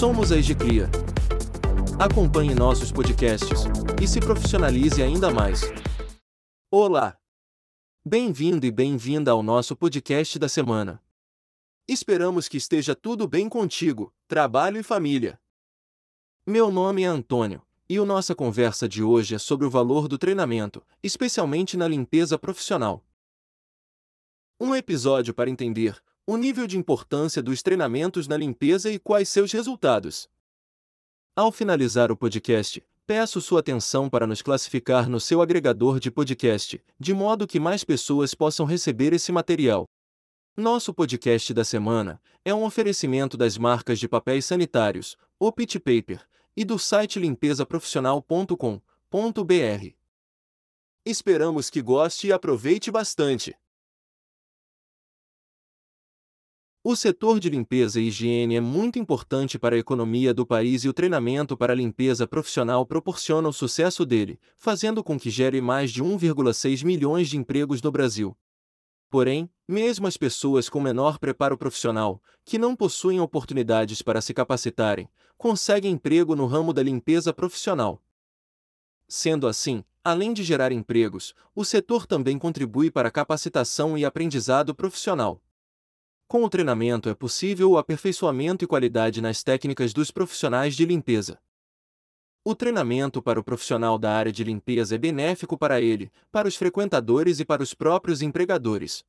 Somos a Egicria. Acompanhe nossos podcasts e se profissionalize ainda mais. Olá! Bem-vindo e bem-vinda ao nosso podcast da semana. Esperamos que esteja tudo bem contigo, trabalho e família. Meu nome é Antônio, e a nossa conversa de hoje é sobre o valor do treinamento, especialmente na limpeza profissional. Um episódio para entender o nível de importância dos treinamentos na limpeza e quais seus resultados. Ao finalizar o podcast, peço sua atenção para nos classificar no seu agregador de podcast, de modo que mais pessoas possam receber esse material. Nosso podcast da semana é um oferecimento das marcas de papéis sanitários, o Pit Paper, e do site limpesaprofissional.com.br. Esperamos que goste e aproveite bastante. O setor de limpeza e higiene é muito importante para a economia do país e o treinamento para a limpeza profissional proporciona o sucesso dele, fazendo com que gere mais de 1,6 milhões de empregos no Brasil. Porém, mesmo as pessoas com menor preparo profissional, que não possuem oportunidades para se capacitarem, conseguem emprego no ramo da limpeza profissional. Sendo assim, além de gerar empregos, o setor também contribui para a capacitação e aprendizado profissional. Com o treinamento é possível o aperfeiçoamento e qualidade nas técnicas dos profissionais de limpeza. O treinamento para o profissional da área de limpeza é benéfico para ele, para os frequentadores e para os próprios empregadores.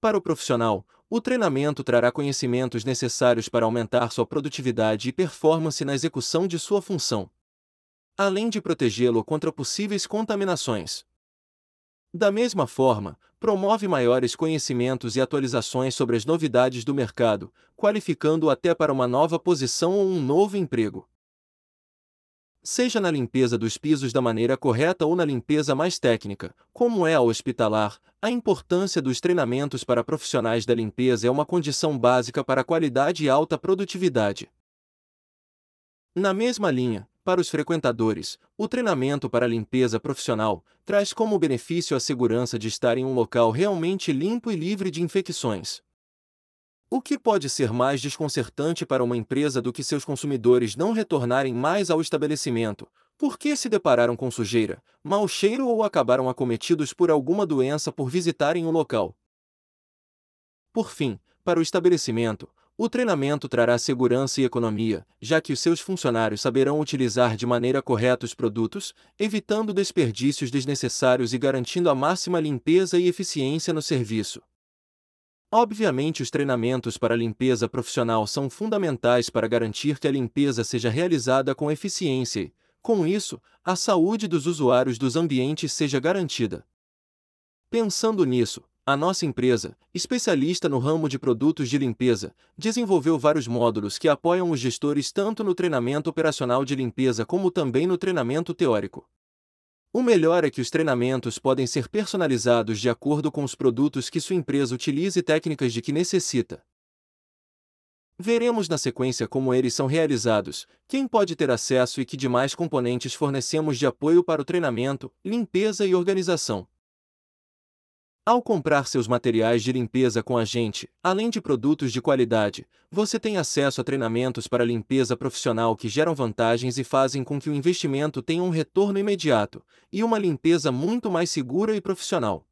Para o profissional, o treinamento trará conhecimentos necessários para aumentar sua produtividade e performance na execução de sua função, além de protegê-lo contra possíveis contaminações. Da mesma forma, promove maiores conhecimentos e atualizações sobre as novidades do mercado, qualificando-o até para uma nova posição ou um novo emprego. Seja na limpeza dos pisos da maneira correta ou na limpeza mais técnica, como é a hospitalar, a importância dos treinamentos para profissionais da limpeza é uma condição básica para qualidade e alta produtividade. Na mesma linha, para os frequentadores, o treinamento para limpeza profissional traz como benefício a segurança de estar em um local realmente limpo e livre de infecções. O que pode ser mais desconcertante para uma empresa do que seus consumidores não retornarem mais ao estabelecimento, porque se depararam com sujeira, mau cheiro ou acabaram acometidos por alguma doença por visitarem o local? Por fim, para o estabelecimento, o treinamento trará segurança e economia, já que os seus funcionários saberão utilizar de maneira correta os produtos, evitando desperdícios desnecessários e garantindo a máxima limpeza e eficiência no serviço. Obviamente, os treinamentos para limpeza profissional são fundamentais para garantir que a limpeza seja realizada com eficiência e, com isso, a saúde dos usuários dos ambientes seja garantida. Pensando nisso, a nossa empresa, especialista no ramo de produtos de limpeza, desenvolveu vários módulos que apoiam os gestores tanto no treinamento operacional de limpeza como também no treinamento teórico. O melhor é que os treinamentos podem ser personalizados de acordo com os produtos que sua empresa utiliza e técnicas de que necessita. Veremos na sequência como eles são realizados, quem pode ter acesso e que demais componentes fornecemos de apoio para o treinamento, limpeza e organização. Ao comprar seus materiais de limpeza com a gente, além de produtos de qualidade, você tem acesso a treinamentos para limpeza profissional que geram vantagens e fazem com que o investimento tenha um retorno imediato e uma limpeza muito mais segura e profissional.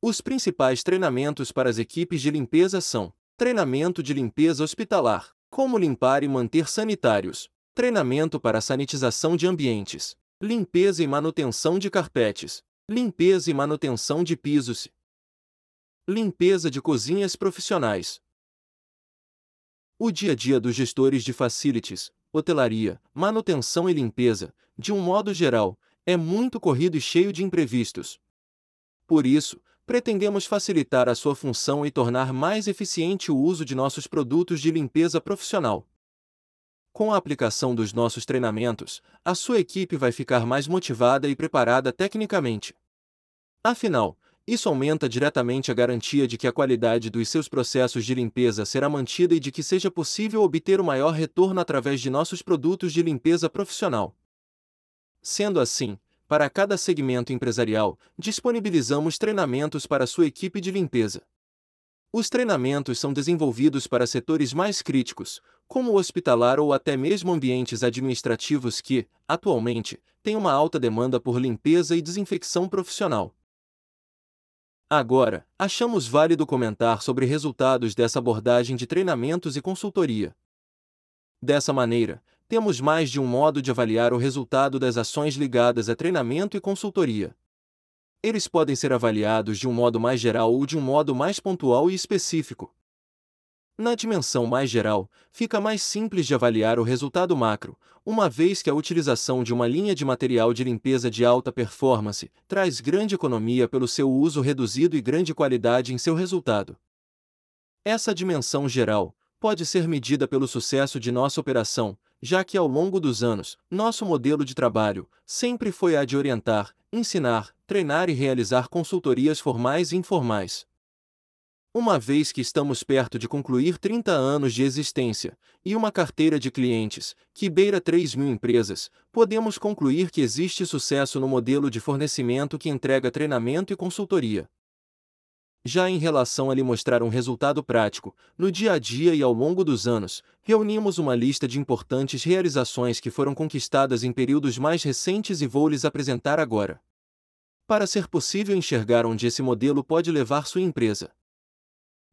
Os principais treinamentos para as equipes de limpeza são: treinamento de limpeza hospitalar, como limpar e manter sanitários, treinamento para sanitização de ambientes, limpeza e manutenção de carpetes, Limpeza e manutenção de pisos. Limpeza de cozinhas profissionais. O dia a dia dos gestores de facilities, hotelaria, manutenção e limpeza, de um modo geral, é muito corrido e cheio de imprevistos. Por isso, pretendemos facilitar a sua função e tornar mais eficiente o uso de nossos produtos de limpeza profissional. Com a aplicação dos nossos treinamentos, a sua equipe vai ficar mais motivada e preparada tecnicamente. Afinal, isso aumenta diretamente a garantia de que a qualidade dos seus processos de limpeza será mantida e de que seja possível obter o maior retorno através de nossos produtos de limpeza profissional. Sendo assim, para cada segmento empresarial, disponibilizamos treinamentos para sua equipe de limpeza. Os treinamentos são desenvolvidos para setores mais críticos, como o hospitalar ou até mesmo ambientes administrativos que, atualmente, têm uma alta demanda por limpeza e desinfecção profissional. Agora, achamos válido comentar sobre resultados dessa abordagem de treinamentos e consultoria. Dessa maneira, temos mais de um modo de avaliar o resultado das ações ligadas a treinamento e consultoria. Eles podem ser avaliados de um modo mais geral ou de um modo mais pontual e específico. Na dimensão mais geral, fica mais simples de avaliar o resultado macro, uma vez que a utilização de uma linha de material de limpeza de alta performance traz grande economia pelo seu uso reduzido e grande qualidade em seu resultado. Essa dimensão geral pode ser medida pelo sucesso de nossa operação, já que ao longo dos anos, nosso modelo de trabalho sempre foi a de orientar, ensinar, treinar e realizar consultorias formais e informais. Uma vez que estamos perto de concluir 30 anos de existência e uma carteira de clientes que beira 3 mil empresas, podemos concluir que existe sucesso no modelo de fornecimento que entrega treinamento e consultoria. Já em relação a lhe mostrar um resultado prático, no dia a dia e ao longo dos anos, reunimos uma lista de importantes realizações que foram conquistadas em períodos mais recentes e vou lhes apresentar agora. Para ser possível enxergar onde esse modelo pode levar sua empresa.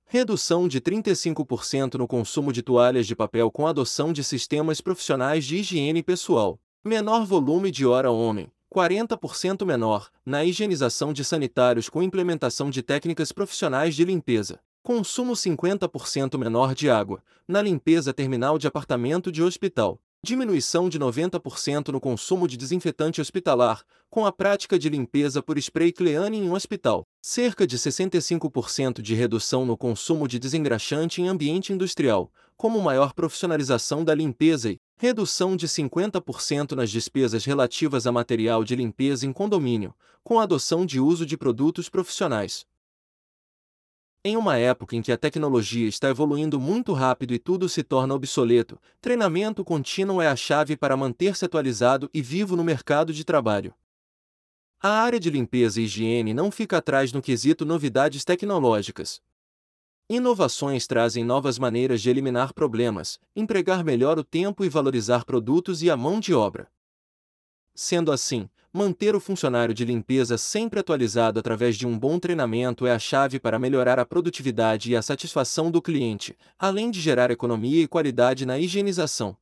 Redução de 35% no consumo de toalhas de papel com adoção de sistemas profissionais de higiene pessoal. Menor volume de hora homem, 40% menor, na higienização de sanitários com implementação de técnicas profissionais de limpeza. Consumo 50% menor de água, na limpeza terminal de apartamento de hospital. Diminuição de 90% no consumo de desinfetante hospitalar, com a prática de limpeza por spray Cleane em um hospital. Cerca de 65% de redução no consumo de desengraxante em ambiente industrial, como maior profissionalização da limpeza e redução de 50% nas despesas relativas a material de limpeza em condomínio, com a adoção de uso de produtos profissionais. Em uma época em que a tecnologia está evoluindo muito rápido e tudo se torna obsoleto, treinamento contínuo é a chave para manter-se atualizado e vivo no mercado de trabalho. A área de limpeza e higiene não fica atrás no quesito novidades tecnológicas. Inovações trazem novas maneiras de eliminar problemas, empregar melhor o tempo e valorizar produtos e a mão de obra. Sendo assim, Manter o funcionário de limpeza sempre atualizado através de um bom treinamento é a chave para melhorar a produtividade e a satisfação do cliente, além de gerar economia e qualidade na higienização.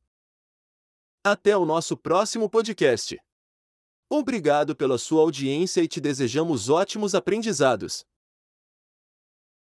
Até o nosso próximo podcast. Obrigado pela sua audiência e te desejamos ótimos aprendizados.